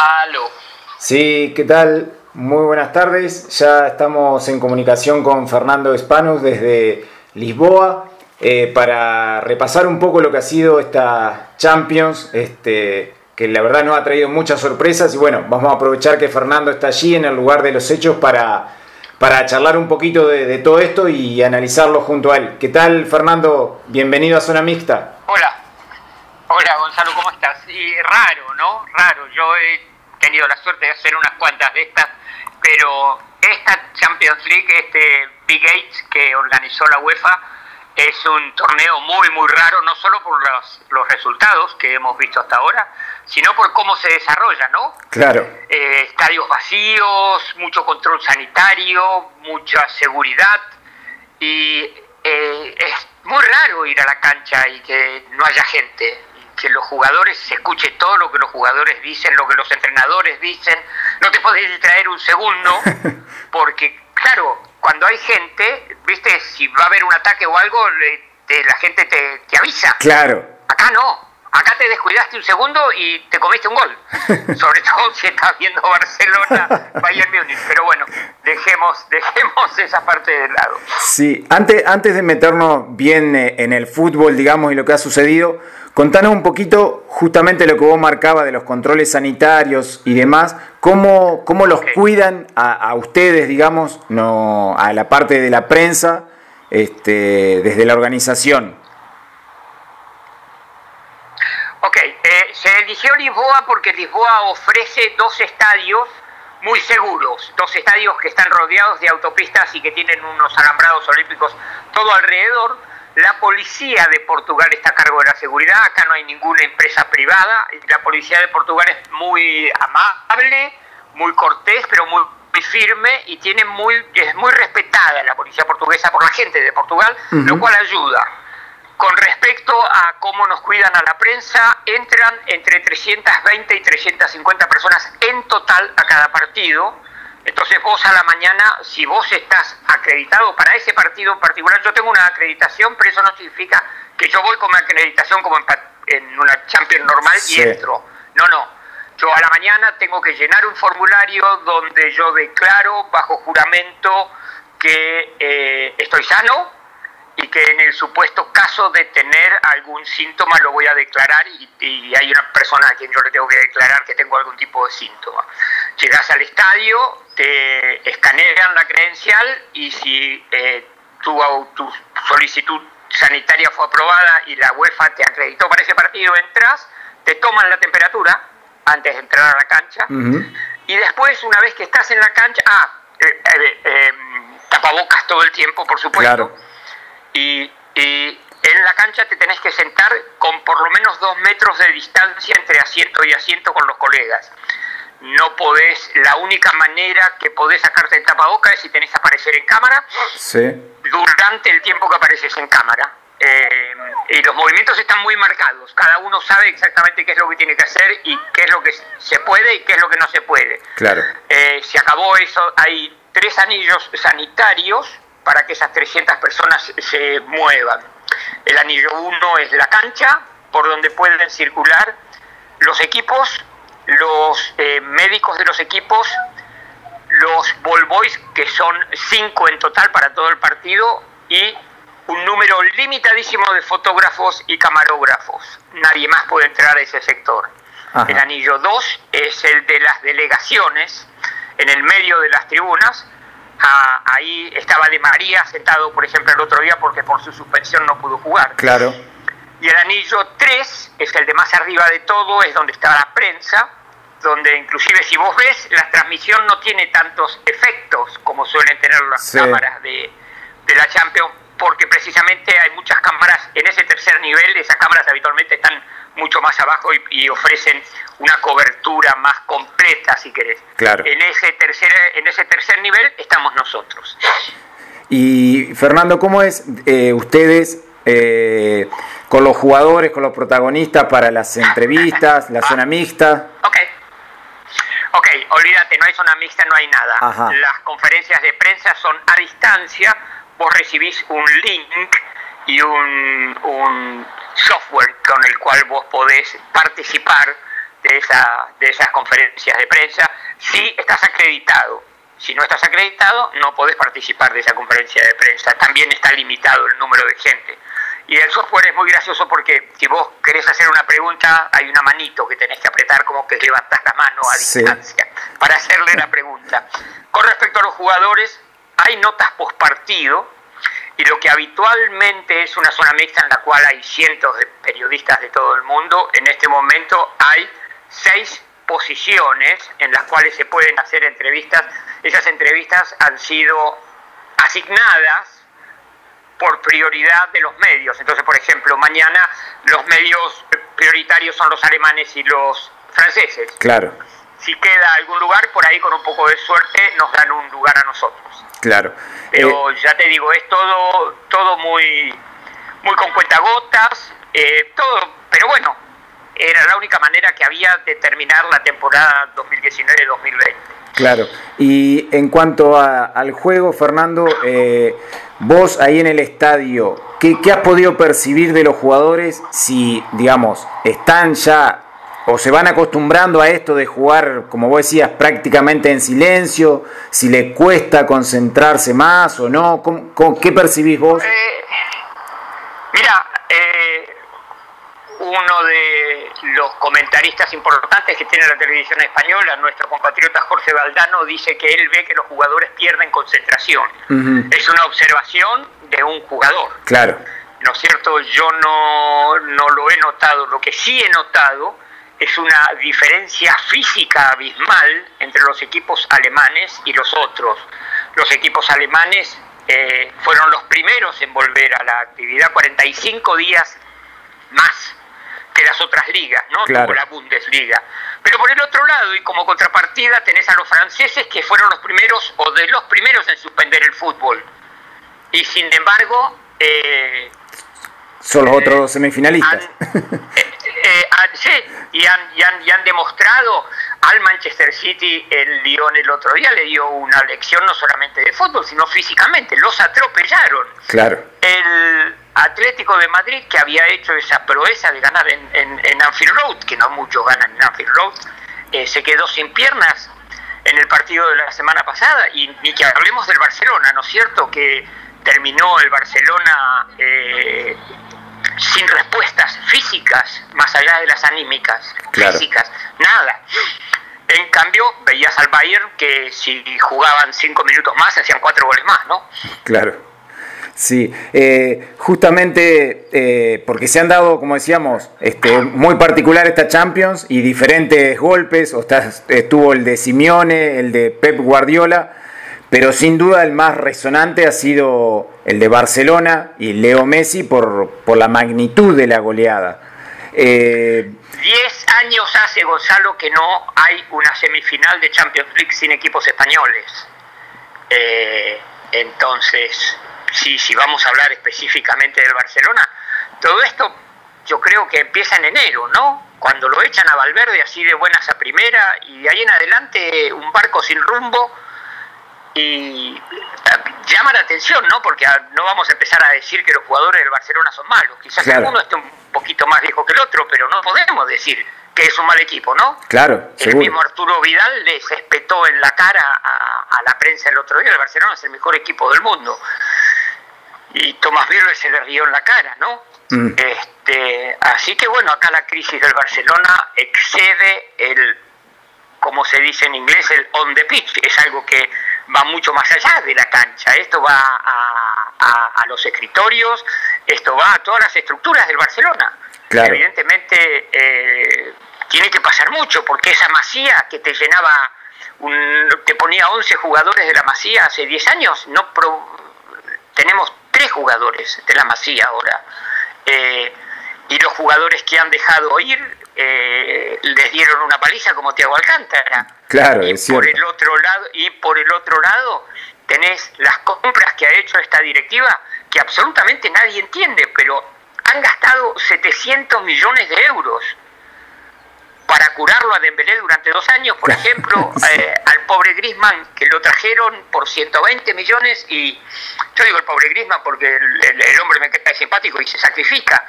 Aló. Sí, ¿qué tal? Muy buenas tardes. Ya estamos en comunicación con Fernando Espanus desde Lisboa eh, para repasar un poco lo que ha sido esta Champions, este, que la verdad nos ha traído muchas sorpresas y bueno, vamos a aprovechar que Fernando está allí en el lugar de los hechos para, para charlar un poquito de, de todo esto y analizarlo junto a él. ¿Qué tal, Fernando? Bienvenido a Zona Mixta. Hola. Hola, Gonzalo, ¿cómo estás? Y raro, ¿no? Raro. Yo he tenido la suerte de hacer unas cuantas de estas, pero esta Champions League, este Big Eight que organizó la UEFA, es un torneo muy, muy raro, no solo por los, los resultados que hemos visto hasta ahora, sino por cómo se desarrolla, ¿no? Claro. Eh, estadios vacíos, mucho control sanitario, mucha seguridad y eh, es muy raro ir a la cancha y que no haya gente, que los jugadores se escuche todo lo que los jugadores dicen, lo que los entrenadores dicen, no te podés distraer un segundo porque claro, cuando hay gente, viste, si va a haber un ataque o algo, la gente te, te avisa. Claro. Acá no. Acá te descuidaste un segundo y te comiste un gol. Sobre todo si estás viendo Barcelona, Bayern Múnich. Pero bueno, dejemos, dejemos esa parte de lado. Sí, antes, antes de meternos bien eh, en el fútbol, digamos, y lo que ha sucedido, contanos un poquito justamente lo que vos marcabas de los controles sanitarios y demás. ¿Cómo, cómo los cuidan a, a ustedes, digamos, no a la parte de la prensa, este, desde la organización? Ok, eh, se eligió Lisboa porque Lisboa ofrece dos estadios muy seguros, dos estadios que están rodeados de autopistas y que tienen unos alambrados olímpicos todo alrededor. La policía de Portugal está a cargo de la seguridad, acá no hay ninguna empresa privada, la policía de Portugal es muy amable, muy cortés, pero muy, muy firme y tiene muy, es muy respetada la policía portuguesa por la gente de Portugal, lo cual ayuda. Con respecto a cómo nos cuidan a la prensa, entran entre 320 y 350 personas en total a cada partido. Entonces vos a la mañana, si vos estás acreditado para ese partido en particular, yo tengo una acreditación, pero eso no significa que yo voy con mi acreditación como en, una Champions normal y entro. No, no. Yo a la mañana tengo que llenar un formulario donde yo declaro bajo juramento que eh, estoy sano, y que en el supuesto caso de tener algún síntoma lo voy a declarar y, y hay una persona a quien yo le tengo que declarar que tengo algún tipo de síntoma. Llegas al estadio, te escanean la credencial y si eh, tu, solicitud sanitaria fue aprobada y la UEFA te acreditó para ese partido, entras, te toman la temperatura antes de entrar a la cancha y después, una vez que estás en la cancha, ah, eh, eh, eh, tapabocas todo el tiempo, por supuesto. Claro. Y, y en la cancha te tenés que sentar con por lo menos dos metros de distancia entre asiento y asiento con los colegas. No podés, la única manera que podés sacarte el tapabocas es si tenés que aparecer en cámara Sí. durante el tiempo que apareces en cámara. Eh, y los movimientos están muy marcados. Cada uno sabe exactamente qué es lo que tiene que hacer y qué es lo que se puede y qué es lo que no se puede. Claro. Eh, se acabó eso. Hay tres anillos sanitarios para que esas 300 personas se muevan. El anillo 1 es la cancha, por donde pueden circular los equipos, los eh, médicos de los equipos, los ball boys, que son cinco en total para todo el partido, y un número limitadísimo de fotógrafos y camarógrafos. Nadie más puede entrar a ese sector. Ajá. El anillo 2 es el de las delegaciones, en el medio de las tribunas. Ah, ahí estaba De María sentado, por ejemplo, el otro día porque por su suspensión no pudo jugar. Claro. Y el anillo 3 es el de más arriba de todo, es donde está la prensa, donde inclusive si vos ves, la transmisión no tiene tantos efectos como suelen tener las Sí. cámaras de, de la Champions, porque precisamente hay muchas cámaras en ese tercer nivel, esas cámaras habitualmente están mucho más abajo y, y ofrecen una cobertura más completa, si querés. Claro. En ese tercer, en ese tercer nivel estamos nosotros. Y Fernando, ¿cómo es eh, ustedes eh, con los jugadores, con los protagonistas para las entrevistas, la zona mixta? Ok, olvídate, no hay zona mixta, no hay nada. Ajá. Las conferencias de prensa son a distancia, vos recibís un link y un, un software con el cual vos podés participar de, esa, de esas conferencias de prensa si estás acreditado. Si no estás acreditado, no podés participar de esa conferencia de prensa. También está limitado el número de gente. Y el software es muy gracioso porque si vos querés hacer una pregunta, hay una manito que tenés que apretar como que levantas la mano a distancia para hacerle la pregunta. Con respecto a los jugadores, hay notas post partido y lo que habitualmente es una zona mixta en la cual hay cientos de periodistas de todo el mundo, en este momento hay seis posiciones en las cuales se pueden hacer entrevistas. Esas entrevistas han sido asignadas por prioridad de los medios. Entonces, por ejemplo, mañana los medios prioritarios son los alemanes y los franceses. Claro. Si queda algún lugar, por ahí con un poco de suerte nos dan un lugar a nosotros. Claro. Pero eh, ya te digo, es todo, todo muy, muy con cuentagotas, eh, todo, pero bueno, era la única manera que había de terminar la temporada 2019-2020. Claro. Y en cuanto al juego, Fernando, eh, Vos ahí en el estadio, ¿qué, has podido percibir de los jugadores si, digamos, están ya o se van acostumbrando a esto de jugar, como vos decías, prácticamente en silencio? Si le cuesta concentrarse más o no, qué percibís vos? Eh, mira, eh, uno de los comentaristas importantes que tiene la televisión española, nuestro compatriota Jorge Valdano, dice que él ve que los jugadores pierden concentración. Es una observación de un jugador. Claro. ¿No es cierto? Yo no, no lo he notado. Lo que sí he notado es una diferencia física abismal entre los equipos alemanes y los otros. Los equipos alemanes eh, fueron los primeros en volver a la actividad 45 días más que las otras ligas, ¿no? Como la Bundesliga. Pero por el otro lado, y como contrapartida, tenés a los franceses que fueron los primeros o de los primeros en suspender el fútbol. Y sin embargo... Eh, Son los otros semifinalistas. Eh, eh, sí, y han, y, han, y han demostrado al Manchester City el Lyon el otro día le dio una lección no solamente de fútbol, sino físicamente, los atropellaron. Claro. El Atlético de Madrid, que había hecho esa proeza de ganar en, en, Anfield Road, que no muchos ganan en Anfield Road, eh, se quedó sin piernas en el partido de la semana pasada, y ni que hablemos del Barcelona, ¿no es cierto? Que terminó el Barcelona eh, sin respuestas físicas, más allá de las anímicas, físicas, nada. En cambio, veías al Bayern que si jugaban cinco minutos más, hacían cuatro goles más, ¿no? Claro. Sí, eh, justamente eh, porque se han dado, como decíamos, este, muy particular esta Champions y diferentes golpes, o está, estuvo el de Simeone, el de Pep Guardiola, pero sin duda el más resonante ha sido el de Barcelona y Leo Messi por, por la magnitud de la goleada. Eh, Diez años hace, Gonzalo, que no hay una semifinal de Champions League sin equipos españoles. Entonces, sí, si vamos a hablar específicamente del Barcelona, todo esto yo creo que empieza en enero, ¿no? Cuando lo echan a Valverde así de buenas a primera y de ahí en adelante un barco sin rumbo y eh, llama la atención, ¿no? Porque no vamos a empezar a decir que los jugadores del Barcelona son malos. Quizás el uno esté un poquito más viejo que el otro, pero no podemos decir que es un mal equipo, ¿no? Claro. El mismo Arturo Vidal les espetó en la cara a, la prensa el otro día. El Barcelona es el mejor equipo del mundo. Y Tomás Birle se le rió en la cara, ¿no? Mm. Este, así que bueno, acá la crisis del Barcelona excede el, como se dice en inglés, el on the pitch. Es algo que va mucho más allá de la cancha. Esto va a, los escritorios, esto va a todas las estructuras del Barcelona. Evidentemente eh, tiene que pasar mucho, porque esa masía que te llenaba, un, te ponía 11 jugadores de la masía hace 10 años, no tenemos tres jugadores de la masía ahora. Eh, y los jugadores que han dejado ir eh, les dieron una paliza como Tiago Alcántara. Claro, y por el otro lado y por el otro lado tenés las compras que ha hecho esta directiva que absolutamente nadie entiende, pero han gastado 700 millones de euros para curarlo a Dembélé durante dos años, por ejemplo, eh, al pobre Grisman que lo trajeron por 120 millones y yo digo el pobre Grisman porque el, el hombre me cae simpático y se sacrifica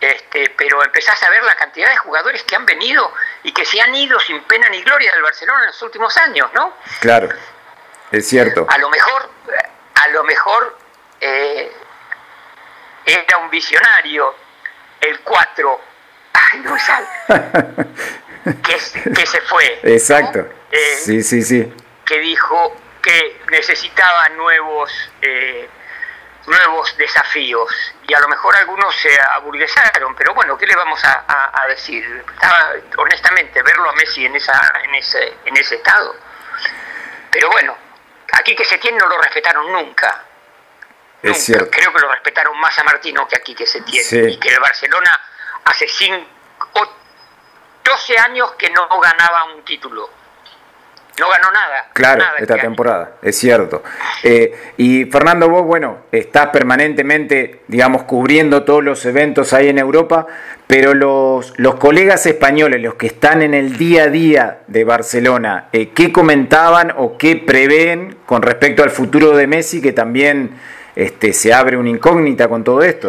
este, pero empezás a ver la cantidad de jugadores que han venido y que se han ido sin pena ni gloria del Barcelona en los últimos años, ¿no? Claro, es cierto. A lo mejor, a lo mejor eh, era un visionario, el 4, ay, no que, que se fue. Exacto. Eh, sí, sí, sí. Que dijo que necesitaba nuevos, eh, nuevos desafíos y a lo mejor algunos se aburguesaron, pero bueno, ¿qué le vamos a, decir? honestamente, verlo a Messi en, esa, en, ese, en ese estado. Pero bueno, aquí que se tiene no lo respetaron nunca. Es cierto. Creo que lo respetaron más a Martino que aquí que se tiene. Y que el Barcelona hace cinco, 12 años que no ganaba un título. No ganó nada. Claro, esta este temporada, es cierto. Eh, y Fernando, vos, bueno, estás permanentemente, digamos, cubriendo todos los eventos ahí en Europa, pero los, los colegas españoles, los que están en el día a día de Barcelona, eh, ¿qué comentaban o qué prevén con respecto al futuro de Messi, que también este, se abre una incógnita con todo esto?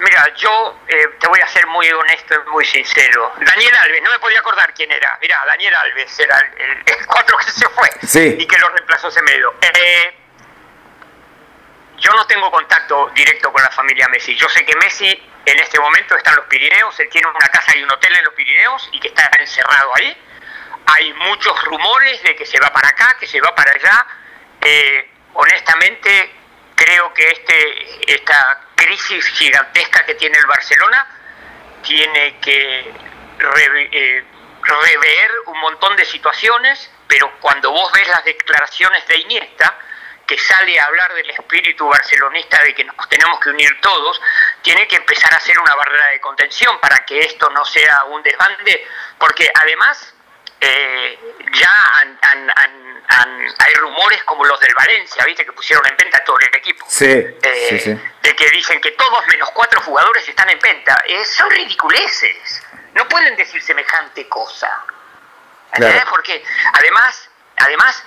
Mira, yo eh, te voy a ser muy honesto y muy sincero. Daniel Alves, no me podía acordar quién era. Mira, Daniel Alves era el, el, cuatro que se fue y que lo reemplazó Semedo. Eh, yo no tengo contacto directo con la familia Messi. Yo sé que Messi en este momento está en los Pirineos, él tiene una casa y un hotel en los Pirineos y que está encerrado ahí. Hay muchos rumores de que se va para acá, que se va para allá. Eh, honestamente, creo que este, esta crisis gigantesca que tiene el Barcelona tiene que eh, rever un montón de situaciones, pero cuando vos ves las declaraciones de Iniesta, que sale a hablar del espíritu barcelonista de que nos tenemos que unir todos, tiene que empezar a hacer una barrera de contención para que esto no sea un desbande, porque además eh, ya hay rumores como los del Valencia, ¿viste? Que pusieron en venta todo el equipo. Eh, de que dicen que todos menos cuatro jugadores están en venta. Eh, son ridiculeces. No pueden decir semejante cosa. Porque además, además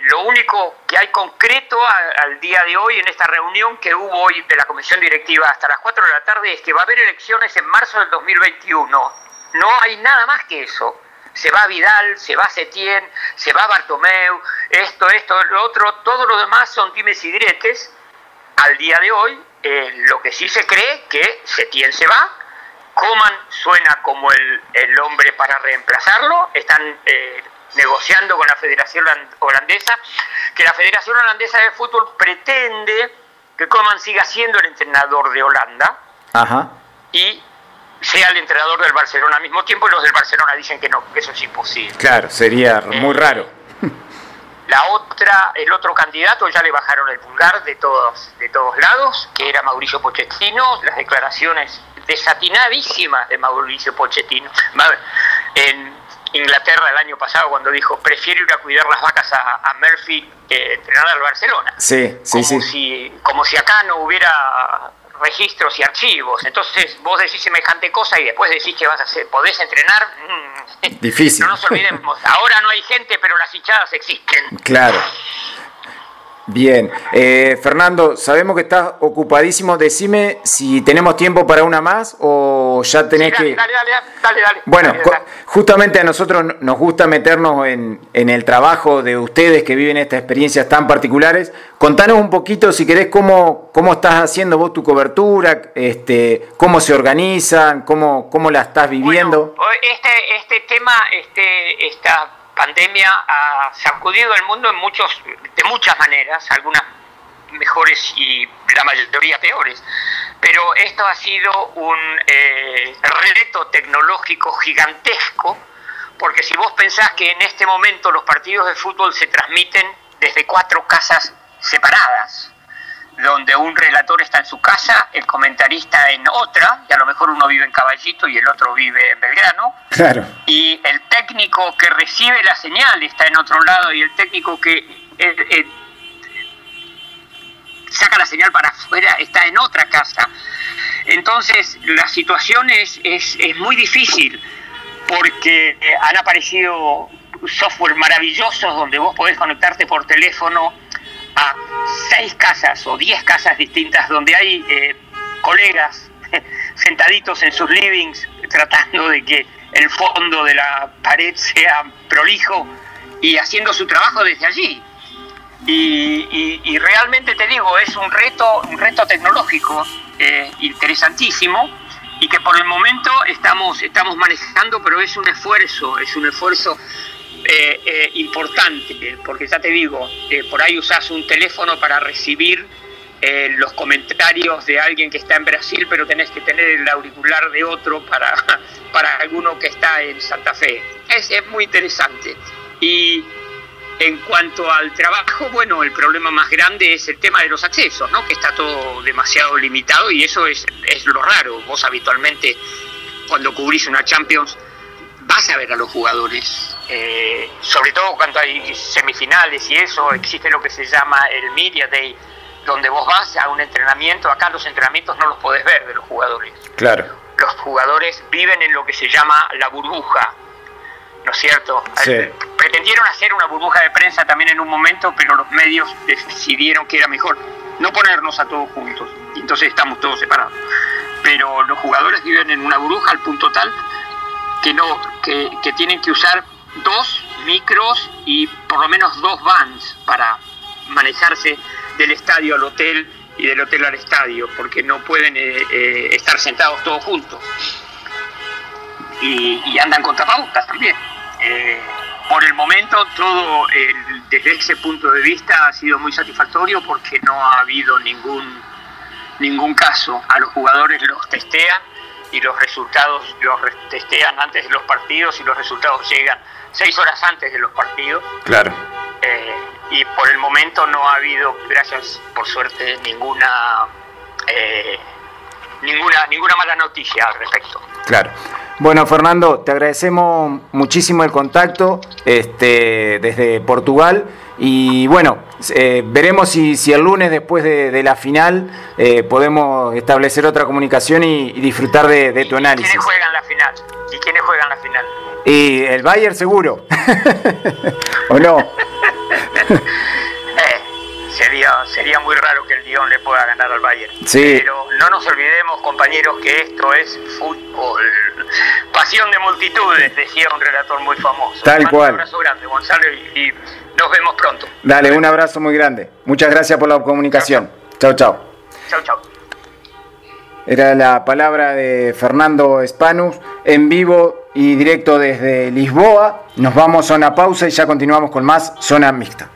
lo único que hay concreto al día de hoy en esta reunión que hubo hoy de la comisión directiva hasta las 4 de la tarde es que va a haber elecciones en marzo del 2021. No hay nada más que eso se va Vidal, se va Setién, se va Bartomeu, esto, esto, lo otro, todo lo demás son dimes y diretes. Al día de hoy, eh, lo que sí se cree que Setién se va, Coman suena como el, el hombre para reemplazarlo, están eh, negociando con la Federación Holandesa, que la Federación Holandesa de Fútbol pretende que Coman siga siendo el entrenador de Holanda. Ajá. Y sea el entrenador del Barcelona al mismo tiempo y los del Barcelona dicen que no, que eso es imposible. Claro, sería muy raro. La otra, el otro candidato ya le bajaron el pulgar de todos, de todos lados, que era Mauricio Pochettino, las declaraciones desatinadísimas de Mauricio Pochettino. En Inglaterra el año pasado cuando dijo prefiero ir a cuidar las vacas a, Murphy que entrenar al Barcelona. Sí, sí, como sí. Si, como si acá no hubiera registros y archivos. Entonces vos decís semejante cosa y después decís que vas a hacer, podés entrenar. Mm, Difícil. No nos olvidemos, ahora no hay gente, pero las hinchadas existen. Claro. Bien, eh, Fernando, sabemos que estás ocupadísimo. Decime si tenemos tiempo para una más o ya tenés que. Dale, dale, dale, dale. Bueno, justamente a nosotros nos gusta meternos en, en, el trabajo de ustedes que viven estas experiencias tan particulares. Contanos un poquito, si querés, cómo, cómo estás haciendo vos tu cobertura, este, cómo se organizan, cómo, cómo la estás viviendo. este, este tema, este, esta pandemia ha sacudido el mundo en muchos, de muchas maneras, algunas mejores y la mayoría peores. Pero esto ha sido un eh, reto tecnológico gigantesco, porque si vos pensás que en este momento los partidos de fútbol se transmiten desde cuatro casas separadas, donde un relator está en su casa, el comentarista en otra, y a lo mejor uno vive en Caballito y el otro vive en Belgrano. Claro. Y el técnico que recibe la señal está en otro lado y el técnico que eh, eh, saca la señal para afuera está en otra casa. Entonces la situación es, es, es muy difícil porque eh, han aparecido software maravillosos donde vos podés conectarte por teléfono a seis casas o diez casas distintas donde hay eh, colegas sentaditos en sus livings tratando de que el fondo de la pared sea prolijo y haciendo su trabajo desde allí. Y, realmente te digo, es un reto, un reto tecnológico eh, interesantísimo y que por el momento estamos, estamos manejando, pero es un esfuerzo, es un esfuerzo eh, eh, importante, porque ya te digo, por ahí usas un teléfono para recibir los comentarios de alguien que está en Brasil, pero tenés que tener el auricular de otro para, para alguno que está en Santa Fe. Es, es muy interesante. Y en cuanto al trabajo, bueno, el problema más grande es el tema de los accesos, ¿no? Que está todo demasiado limitado y eso es, es lo raro. Vos habitualmente, cuando cubrís una Champions, vas a ver a los jugadores. Eh, sobre todo cuando hay semifinales y eso, existe lo que se llama el Media Day, donde vos vas a un entrenamiento. Acá los entrenamientos no los podés ver de los jugadores. Claro. Los jugadores viven en lo que se llama la burbuja ¿no es cierto? Eh, pretendieron hacer una burbuja de prensa también en un momento, pero los medios decidieron que era mejor no ponernos a todos juntos, entonces estamos todos separados. Pero los jugadores viven en una burbuja al punto tal que no que, que tienen que usar dos micros y por lo menos dos vans para manejarse del estadio al hotel y del hotel al estadio, porque no pueden eh, eh, estar sentados todos juntos. Y, andan con tapabocas también. Eh, por el momento todo desde ese punto de vista ha sido muy satisfactorio porque no ha habido ningún, ningún caso. A los jugadores los testean y los resultados los testean antes de los partidos y los resultados llegan seis horas antes de los partidos. Claro. Eh, y por el momento no ha habido, gracias por suerte, ninguna, eh, ninguna, ninguna mala noticia al respecto. Claro. Bueno, Fernando, te agradecemos muchísimo el contacto este, desde Portugal y bueno, eh, veremos si, si, el lunes después de, la final eh, podemos establecer otra comunicación y, disfrutar de, tu análisis. ¿Quiénes juegan la final? ¿Y quiénes juegan la final? Y el Bayern seguro. ¿O no? sería, sería muy raro que el Lyon le pueda ganar al Bayern. Sí. Pero no nos olvidemos, compañeros, que esto es fútbol. Pasión de multitudes, decía un relator muy famoso. Tal cual. Un abrazo grande, Gonzalo, y, nos vemos pronto. Dale, un abrazo muy grande. Muchas gracias por la comunicación. Chao, chao. Chao, chao. Era la palabra de Fernando Spanus en vivo y directo desde Lisboa. Nos vamos a una pausa y ya continuamos con más Zona Mixta.